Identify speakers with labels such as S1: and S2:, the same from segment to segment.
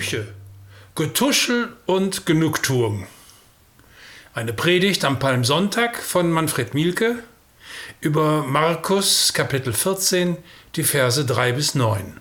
S1: Küche. Getuschel und Genugtuung. Eine Predigt am Palmsonntag von Manfred Mielke über Markus Kapitel 14, die Verse 3 bis 9.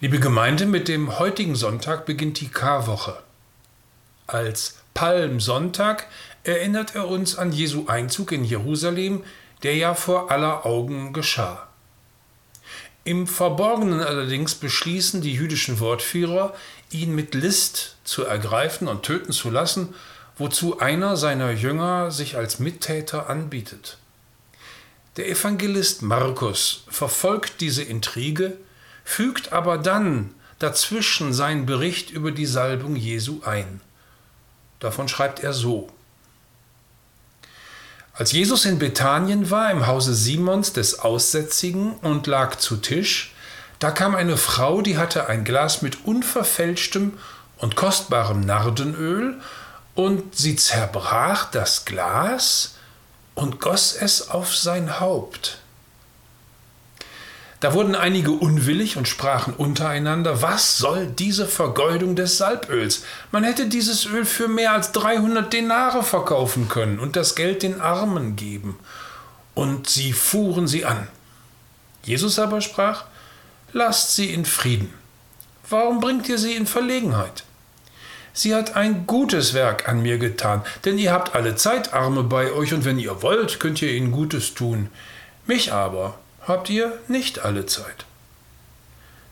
S1: Liebe Gemeinde, mit dem heutigen Sonntag beginnt die Karwoche. Als Palmsonntag erinnert er uns an Jesu Einzug in Jerusalem, der ja vor aller Augen geschah. Im Verborgenen allerdings beschließen die jüdischen Wortführer, ihn mit List zu ergreifen und töten zu lassen, wozu einer seiner Jünger sich als Mittäter anbietet. Der Evangelist Markus verfolgt diese Intrige, fügt aber dann dazwischen seinen Bericht über die Salbung Jesu ein. Davon schreibt er so. Als Jesus in Bethanien war, im Hause Simons des Aussätzigen und lag zu Tisch, da kam eine Frau, die hatte ein Glas mit unverfälschtem und kostbarem Nardenöl, und sie zerbrach das Glas und goss es auf sein Haupt. Da wurden einige unwillig und sprachen untereinander, was soll diese Vergeudung des Salböls? Man hätte dieses Öl für mehr als 300 Denare verkaufen können und das Geld den Armen geben. Und sie fuhren sie an. Jesus aber sprach, lasst sie in Frieden. Warum bringt ihr sie in Verlegenheit? Sie hat ein gutes Werk an mir getan, denn ihr habt alle Zeit Arme bei euch und wenn ihr wollt, könnt ihr ihnen Gutes tun. Mich aber habt ihr nicht alle Zeit.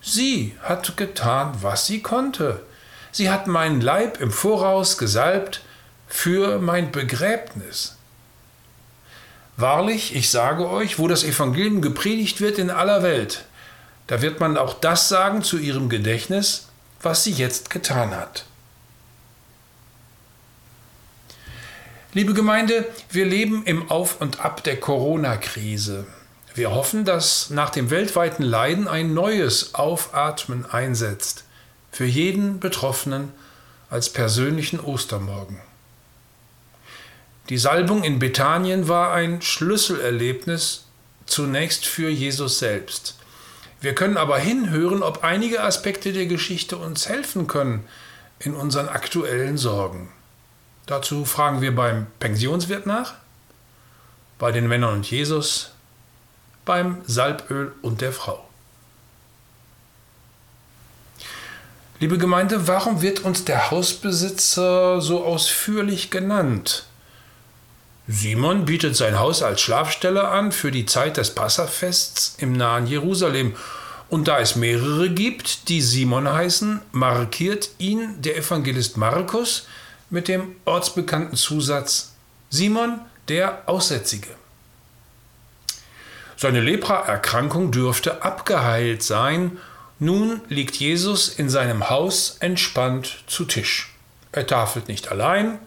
S1: Sie hat getan, was sie konnte. Sie hat meinen Leib im Voraus gesalbt für mein Begräbnis. Wahrlich, ich sage euch, wo das Evangelium gepredigt wird in aller Welt, da wird man auch das sagen zu ihrem Gedächtnis, was sie jetzt getan hat. Liebe Gemeinde, wir leben im Auf und Ab der Corona-Krise. Wir hoffen, dass nach dem weltweiten Leiden ein neues Aufatmen einsetzt, für jeden Betroffenen als persönlichen Ostermorgen. Die Salbung in Bethanien war ein Schlüsselerlebnis zunächst für Jesus selbst. Wir können aber hinhören, ob einige Aspekte der Geschichte uns helfen können in unseren aktuellen Sorgen. Dazu fragen wir beim Pensionswirt nach, bei den Männern und Jesus, beim Salböl und der Frau. Liebe Gemeinde, warum wird uns der Hausbesitzer so ausführlich genannt? Simon bietet sein Haus als Schlafstelle an für die Zeit des Passafests im nahen Jerusalem. Und da es mehrere gibt, die Simon heißen, markiert ihn der Evangelist Markus mit dem ortsbekannten Zusatz Simon der Aussätzige. Seine Lepraerkrankung dürfte abgeheilt sein. Nun liegt Jesus in seinem Haus entspannt zu Tisch. Er tafelt nicht allein.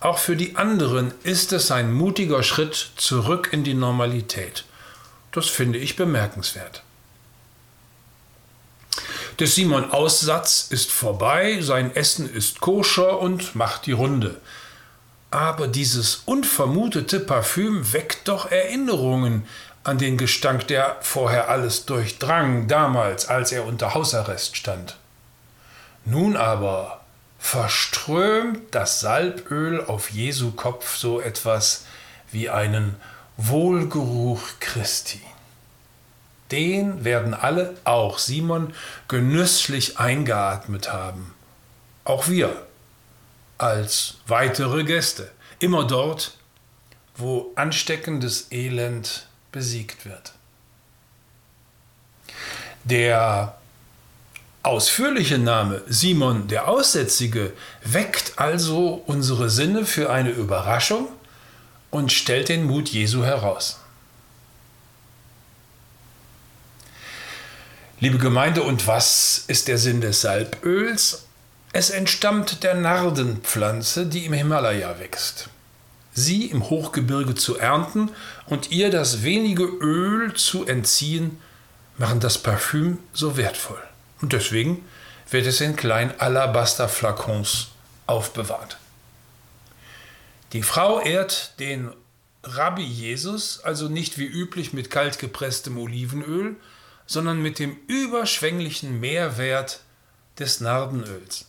S1: Auch für die anderen ist es ein mutiger Schritt zurück in die Normalität. Das finde ich bemerkenswert. Der Simon Aussatz ist vorbei, sein Essen ist koscher und macht die Runde. Aber dieses unvermutete Parfüm weckt doch Erinnerungen an den Gestank, der vorher alles durchdrang, damals, als er unter Hausarrest stand. Nun aber verströmt das Salböl auf Jesu Kopf so etwas wie einen Wohlgeruch Christi. Den werden alle, auch Simon, genüsslich eingeatmet haben. Auch wir als weitere Gäste, immer dort, wo ansteckendes Elend besiegt wird. Der ausführliche Name Simon der Aussätzige weckt also unsere Sinne für eine Überraschung und stellt den Mut Jesu heraus. Liebe Gemeinde, und was ist der Sinn des Salböls? Es entstammt der Nardenpflanze, die im Himalaya wächst sie im Hochgebirge zu ernten und ihr das wenige Öl zu entziehen, machen das Parfüm so wertvoll. Und deswegen wird es in kleinen Alabasterflakons aufbewahrt. Die Frau ehrt den Rabbi Jesus also nicht wie üblich mit kaltgepresstem Olivenöl, sondern mit dem überschwänglichen Mehrwert des Nardenöls.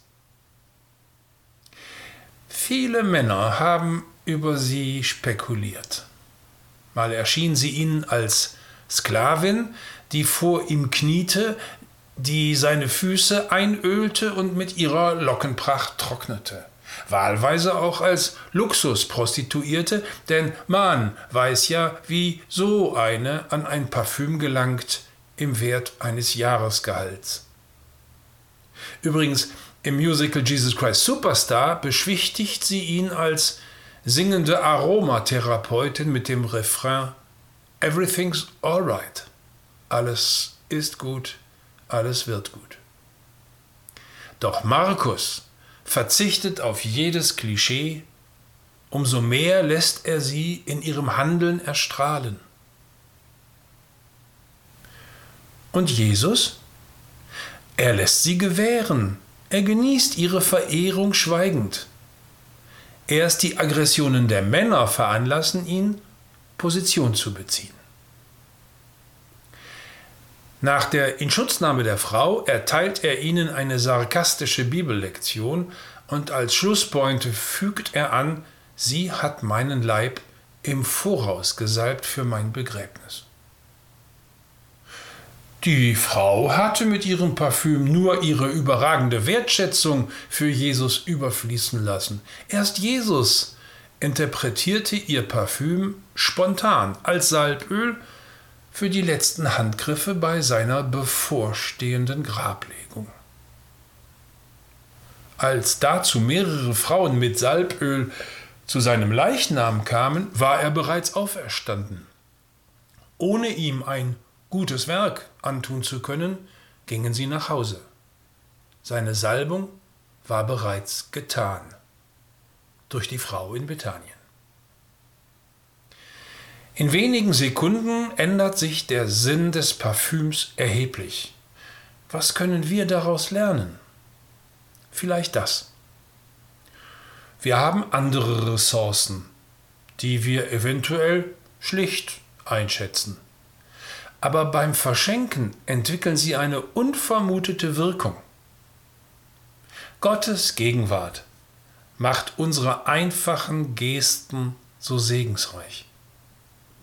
S1: Viele Männer haben über sie spekuliert. Mal erschien sie ihnen als Sklavin, die vor ihm kniete, die seine Füße einölte und mit ihrer Lockenpracht trocknete. Wahlweise auch als Luxusprostituierte, denn man weiß ja, wie so eine an ein Parfüm gelangt im Wert eines Jahresgehalts. Übrigens, im Musical Jesus Christ Superstar beschwichtigt sie ihn als singende Aromatherapeutin mit dem Refrain Everything's alright. Alles ist gut, alles wird gut. Doch Markus verzichtet auf jedes Klischee, umso mehr lässt er sie in ihrem Handeln erstrahlen. Und Jesus? Er lässt sie gewähren, er genießt ihre Verehrung schweigend. Erst die Aggressionen der Männer veranlassen ihn, Position zu beziehen. Nach der Inschutznahme der Frau erteilt er ihnen eine sarkastische Bibellektion und als Schlusspointe fügt er an, sie hat meinen Leib im Voraus gesalbt für mein Begräbnis. Die Frau hatte mit ihrem Parfüm nur ihre überragende Wertschätzung für Jesus überfließen lassen. Erst Jesus interpretierte ihr Parfüm spontan als Salböl für die letzten Handgriffe bei seiner bevorstehenden Grablegung. Als dazu mehrere Frauen mit Salböl zu seinem Leichnam kamen, war er bereits auferstanden. Ohne ihm ein gutes Werk antun zu können, gingen sie nach Hause. Seine Salbung war bereits getan durch die Frau in Bethanien. In wenigen Sekunden ändert sich der Sinn des Parfüms erheblich. Was können wir daraus lernen? Vielleicht das. Wir haben andere Ressourcen, die wir eventuell schlicht einschätzen. Aber beim Verschenken entwickeln sie eine unvermutete Wirkung. Gottes Gegenwart macht unsere einfachen Gesten so segensreich.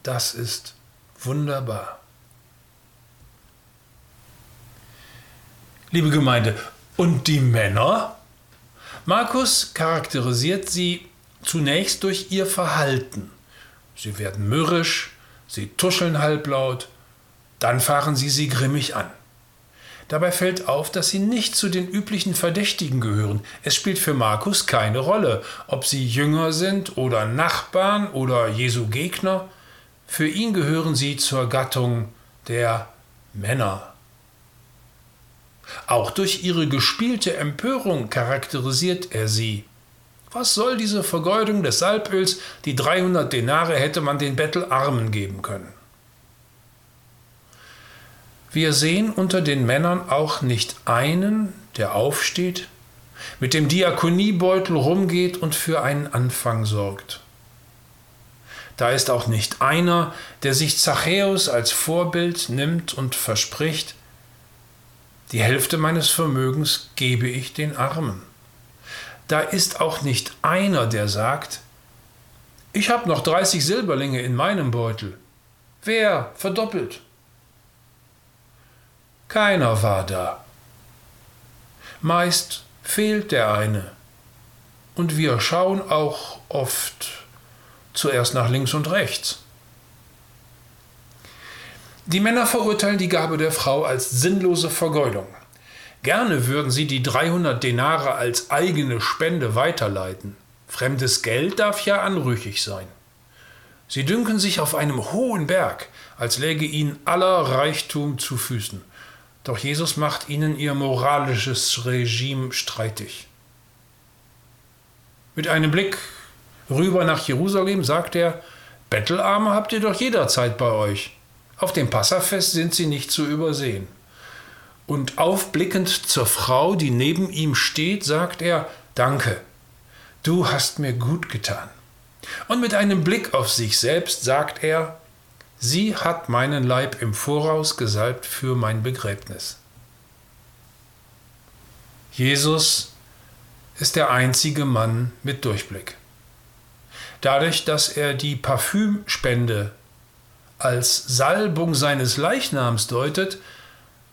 S1: Das ist wunderbar. Liebe Gemeinde, und die Männer? Markus charakterisiert sie zunächst durch ihr Verhalten. Sie werden mürrisch, sie tuscheln halblaut, dann fahren sie sie grimmig an. Dabei fällt auf, dass sie nicht zu den üblichen Verdächtigen gehören. Es spielt für Markus keine Rolle, ob sie Jünger sind oder Nachbarn oder Jesu Gegner. Für ihn gehören sie zur Gattung der Männer. Auch durch ihre gespielte Empörung charakterisiert er sie. Was soll diese Vergeudung des Salböls? Die 300 Denare hätte man den Bettelarmen geben können. Wir sehen unter den Männern auch nicht einen, der aufsteht, mit dem Diakoniebeutel rumgeht und für einen Anfang sorgt. Da ist auch nicht einer, der sich Zachäus als Vorbild nimmt und verspricht, die Hälfte meines Vermögens gebe ich den Armen. Da ist auch nicht einer, der sagt, ich habe noch 30 Silberlinge in meinem Beutel. Wer verdoppelt? Keiner war da. Meist fehlt der eine. Und wir schauen auch oft zuerst nach links und rechts. Die Männer verurteilen die Gabe der Frau als sinnlose Vergeudung. Gerne würden sie die 300 Denare als eigene Spende weiterleiten. Fremdes Geld darf ja anrüchig sein. Sie dünken sich auf einem hohen Berg, als läge ihnen aller Reichtum zu Füßen. Doch Jesus macht ihnen ihr moralisches Regime streitig. Mit einem Blick rüber nach Jerusalem, sagt er, Bettelarme habt ihr doch jederzeit bei euch. Auf dem Passafest sind sie nicht zu übersehen. Und aufblickend zur Frau, die neben ihm steht, sagt er, Danke, du hast mir gut getan. Und mit einem Blick auf sich selbst sagt er, Sie hat meinen Leib im Voraus gesalbt für mein Begräbnis. Jesus ist der einzige Mann mit Durchblick. Dadurch, dass er die Parfümspende als Salbung seines Leichnams deutet,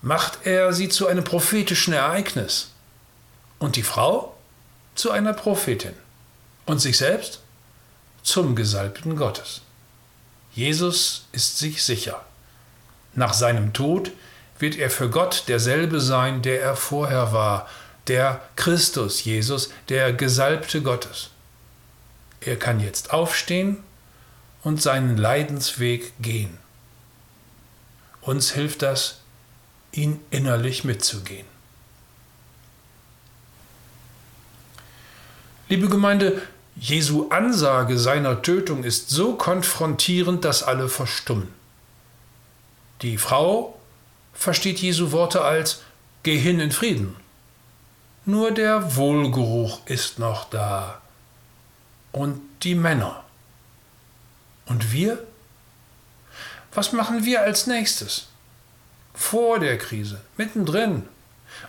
S1: macht er sie zu einem prophetischen Ereignis und die Frau zu einer Prophetin und sich selbst zum Gesalbten Gottes. Jesus ist sich sicher. Nach seinem Tod wird er für Gott derselbe sein, der er vorher war, der Christus Jesus, der Gesalbte Gottes. Er kann jetzt aufstehen und seinen Leidensweg gehen. Uns hilft das, ihn innerlich mitzugehen. Liebe Gemeinde, Jesu Ansage seiner Tötung ist so konfrontierend, dass alle verstummen. Die Frau versteht Jesu Worte als Geh hin in Frieden. Nur der Wohlgeruch ist noch da. Und die Männer. Und wir? Was machen wir als nächstes? Vor der Krise, mittendrin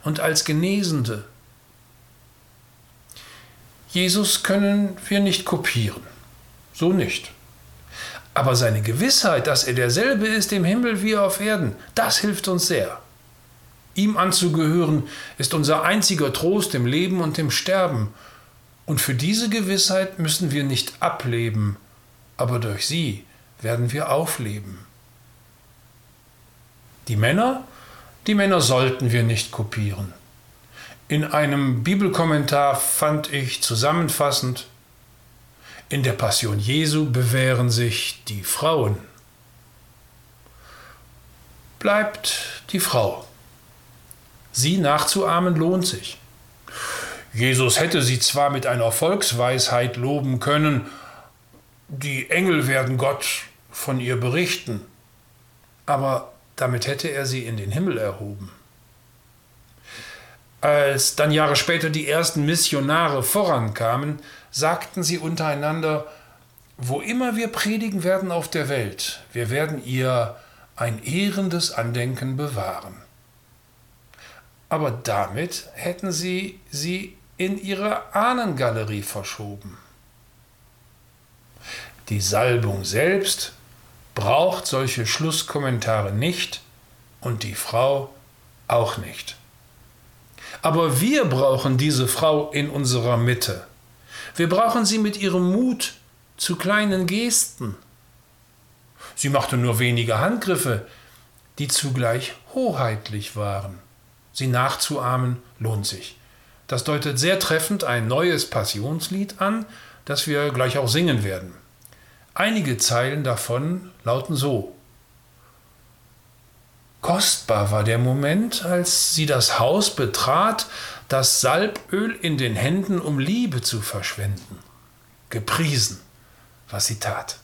S1: und als Genesende. Jesus können wir nicht kopieren. So nicht. Aber seine Gewissheit, dass er derselbe ist im Himmel wie auf Erden, das hilft uns sehr. Ihm anzugehören ist unser einziger Trost im Leben und im Sterben. Und für diese Gewissheit müssen wir nicht ableben, aber durch sie werden wir aufleben. Die Männer, die Männer sollten wir nicht kopieren. In einem Bibelkommentar fand ich zusammenfassend, in der Passion Jesu bewähren sich die Frauen. Bleibt die Frau. Sie nachzuahmen lohnt sich. Jesus hätte sie zwar mit einer Volksweisheit loben können, die Engel werden Gott von ihr berichten, aber damit hätte er sie in den Himmel erhoben. Als dann Jahre später die ersten Missionare vorankamen, sagten sie untereinander, wo immer wir predigen werden auf der Welt, wir werden ihr ein ehrendes Andenken bewahren. Aber damit hätten sie sie in ihre Ahnengalerie verschoben. Die Salbung selbst braucht solche Schlusskommentare nicht und die Frau auch nicht. Aber wir brauchen diese Frau in unserer Mitte. Wir brauchen sie mit ihrem Mut zu kleinen Gesten. Sie machte nur wenige Handgriffe, die zugleich hoheitlich waren. Sie nachzuahmen lohnt sich. Das deutet sehr treffend ein neues Passionslied an, das wir gleich auch singen werden. Einige Zeilen davon lauten so. Kostbar war der Moment, als sie das Haus betrat, das Salböl in den Händen, um Liebe zu verschwenden. Gepriesen, was sie tat.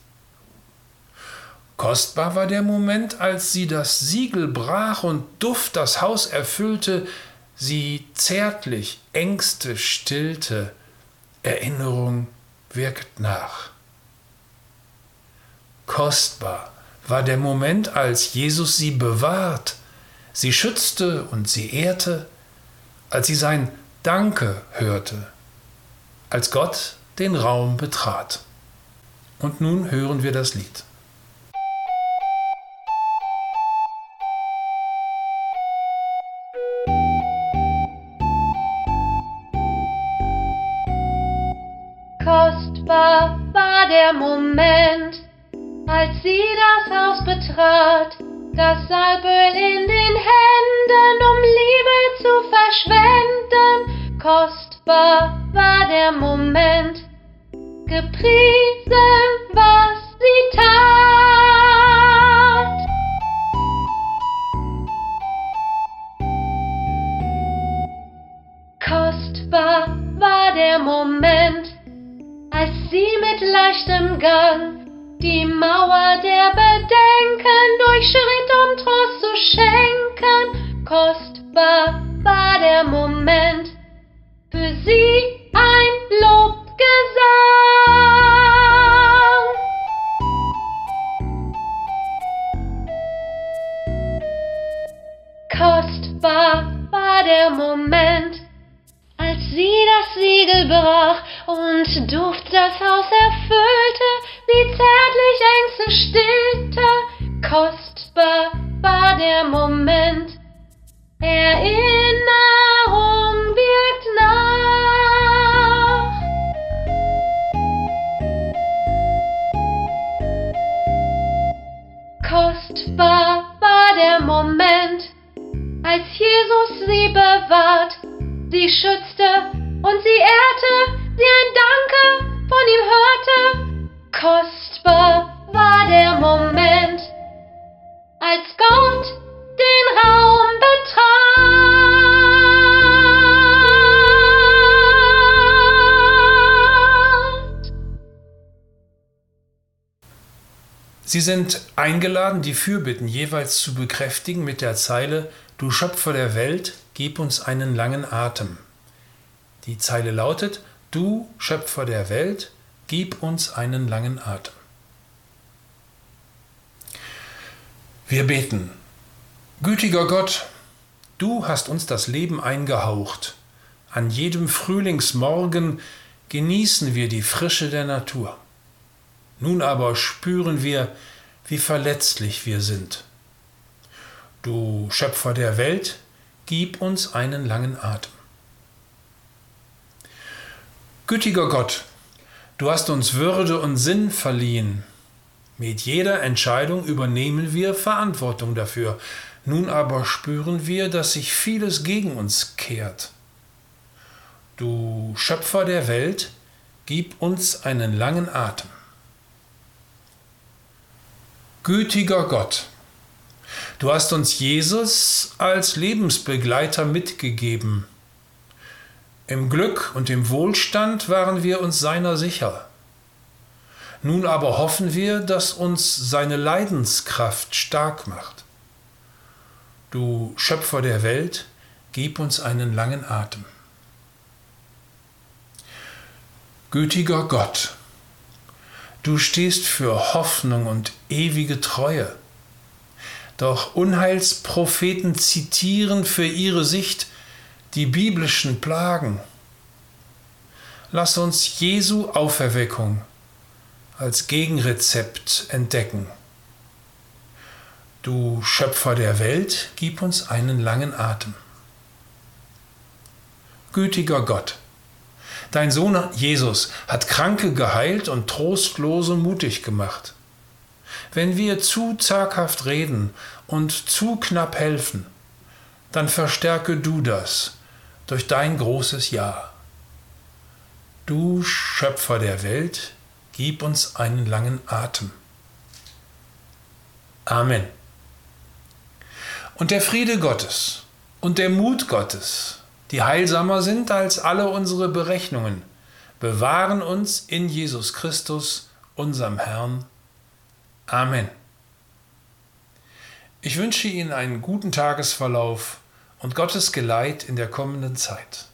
S1: Kostbar war der Moment, als sie das Siegel brach und Duft das Haus erfüllte, sie zärtlich Ängste stillte, Erinnerung wirkt nach. Kostbar war der Moment, als Jesus sie bewahrt, sie schützte und sie ehrte, als sie sein Danke hörte, als Gott den Raum betrat. Und nun hören wir das Lied.
S2: Kostbar war der Moment, Betrat, das Salböl in den Händen, um Liebe zu verschwenden. Kostbar war der Moment, gepriesen, was sie tat. Kostbar war der Moment, als sie mit leichtem Gang die Mauer der Bedenken durch Schritt und Trost zu schenken. Kostbar war der Moment, für sie ein Lobgesang. Kostbar war der Moment, sie das Siegel brach und Duft das Haus erfüllte, wie zärtlich Ängste stillte. Kostbar war der Moment, Erinnerung wirkt nach. Kostbar war der Moment, als Jesus sie bewahrt, sie schützte und sie ehrte, sie ein Danke von ihm hörte. Kostbar war der Moment, als Gott den Raum betrat.
S1: Sie sind eingeladen, die Fürbitten jeweils zu bekräftigen mit der Zeile Du Schöpfer der Welt, gib uns einen langen Atem. Die Zeile lautet Du Schöpfer der Welt, gib uns einen langen Atem. Wir beten. Gütiger Gott, du hast uns das Leben eingehaucht. An jedem Frühlingsmorgen genießen wir die Frische der Natur. Nun aber spüren wir, wie verletzlich wir sind. Du Schöpfer der Welt, gib uns einen langen Atem. Gütiger Gott, du hast uns Würde und Sinn verliehen. Mit jeder Entscheidung übernehmen wir Verantwortung dafür. Nun aber spüren wir, dass sich vieles gegen uns kehrt. Du Schöpfer der Welt, gib uns einen langen Atem. Gütiger Gott, du hast uns Jesus als Lebensbegleiter mitgegeben. Im Glück und im Wohlstand waren wir uns seiner sicher. Nun aber hoffen wir, dass uns seine Leidenskraft stark macht. Du Schöpfer der Welt, gib uns einen langen Atem. Gütiger Gott, du stehst für Hoffnung und ewige Treue. Doch Unheilspropheten zitieren für ihre Sicht die biblischen Plagen. Lass uns Jesu Auferweckung als Gegenrezept entdecken. Du Schöpfer der Welt, gib uns einen langen Atem. Gütiger Gott, dein Sohn Jesus hat Kranke geheilt und Trostlose mutig gemacht. Wenn wir zu zaghaft reden und zu knapp helfen, dann verstärke du das durch dein großes Ja. Du Schöpfer der Welt, gib uns einen langen Atem. Amen. Und der Friede Gottes und der Mut Gottes, die heilsamer sind als alle unsere Berechnungen, bewahren uns in Jesus Christus, unserem Herrn. Amen. Ich wünsche Ihnen einen guten Tagesverlauf und Gottes Geleit in der kommenden Zeit.